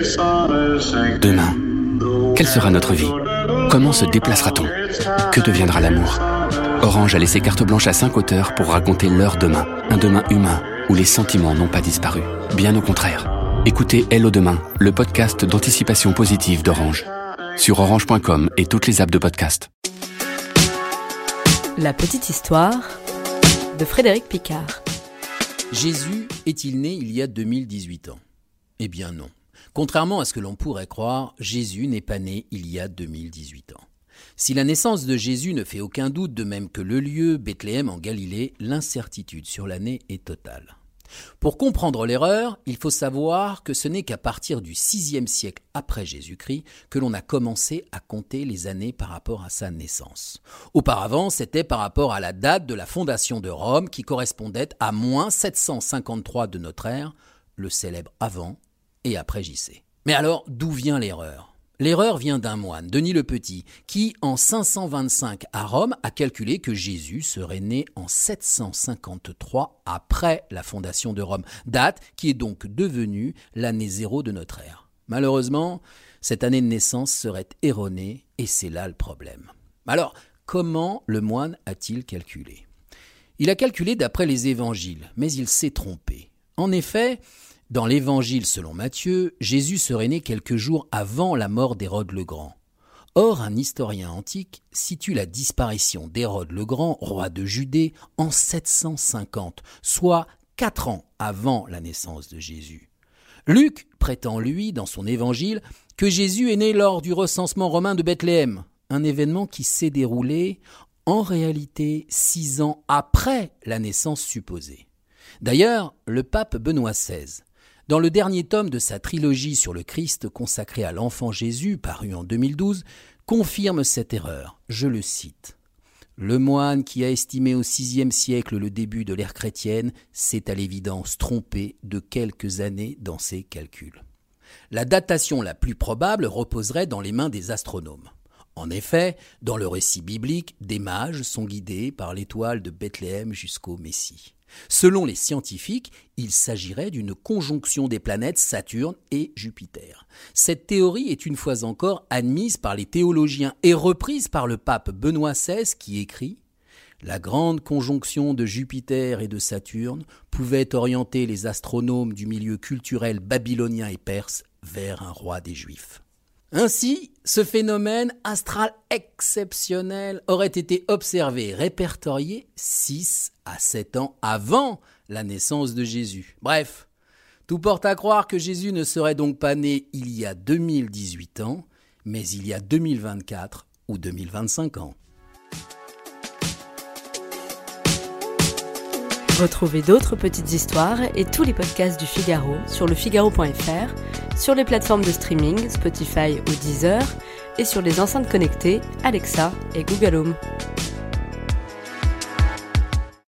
Demain, quelle sera notre vie? Comment se déplacera-t-on? Que deviendra l'amour? Orange a laissé carte blanche à cinq auteurs pour raconter leur demain, un demain humain où les sentiments n'ont pas disparu. Bien au contraire. Écoutez Hello Demain, le podcast d'anticipation positive d'Orange. Sur orange.com et toutes les apps de podcast. La petite histoire de Frédéric Picard. Jésus est-il né il y a 2018 ans? Eh bien non. Contrairement à ce que l'on pourrait croire, Jésus n'est pas né il y a 2018 ans. Si la naissance de Jésus ne fait aucun doute, de même que le lieu, Bethléem en Galilée, l'incertitude sur l'année est totale. Pour comprendre l'erreur, il faut savoir que ce n'est qu'à partir du VIe siècle après Jésus-Christ que l'on a commencé à compter les années par rapport à sa naissance. Auparavant, c'était par rapport à la date de la fondation de Rome qui correspondait à moins 753 de notre ère, le célèbre avant et après JC. Mais alors, d'où vient l'erreur? L'erreur vient d'un moine, Denis le Petit, qui, en 525 à Rome, a calculé que Jésus serait né en 753 après la fondation de Rome, date qui est donc devenue l'année zéro de notre ère. Malheureusement, cette année de naissance serait erronée, et c'est là le problème. Alors, comment le moine a-t-il calculé? Il a calculé d'après les évangiles, mais il s'est trompé. En effet, dans l'Évangile selon Matthieu, Jésus serait né quelques jours avant la mort d'Hérode le Grand. Or, un historien antique situe la disparition d'Hérode le Grand, roi de Judée, en 750, soit quatre ans avant la naissance de Jésus. Luc prétend, lui, dans son évangile, que Jésus est né lors du recensement romain de Bethléem, un événement qui s'est déroulé en réalité six ans après la naissance supposée. D'ailleurs, le pape Benoît XVI dans le dernier tome de sa trilogie sur le Christ consacré à l'enfant Jésus, paru en 2012, confirme cette erreur. Je le cite. Le moine qui a estimé au VIe siècle le début de l'ère chrétienne s'est à l'évidence trompé de quelques années dans ses calculs. La datation la plus probable reposerait dans les mains des astronomes. En effet, dans le récit biblique, des mages sont guidés par l'étoile de Bethléem jusqu'au Messie. Selon les scientifiques, il s'agirait d'une conjonction des planètes Saturne et Jupiter. Cette théorie est une fois encore admise par les théologiens et reprise par le pape Benoît XVI qui écrit la grande conjonction de Jupiter et de Saturne pouvait orienter les astronomes du milieu culturel babylonien et perse vers un roi des Juifs. Ainsi, ce phénomène astral exceptionnel aurait été observé, répertorié 6 à 7 ans avant la naissance de Jésus. Bref, tout porte à croire que Jésus ne serait donc pas né il y a 2018 ans, mais il y a 2024 ou 2025 ans. Retrouvez d'autres petites histoires et tous les podcasts du Figaro sur lefigaro.fr sur les plateformes de streaming Spotify ou Deezer et sur les enceintes connectées Alexa et Google Home.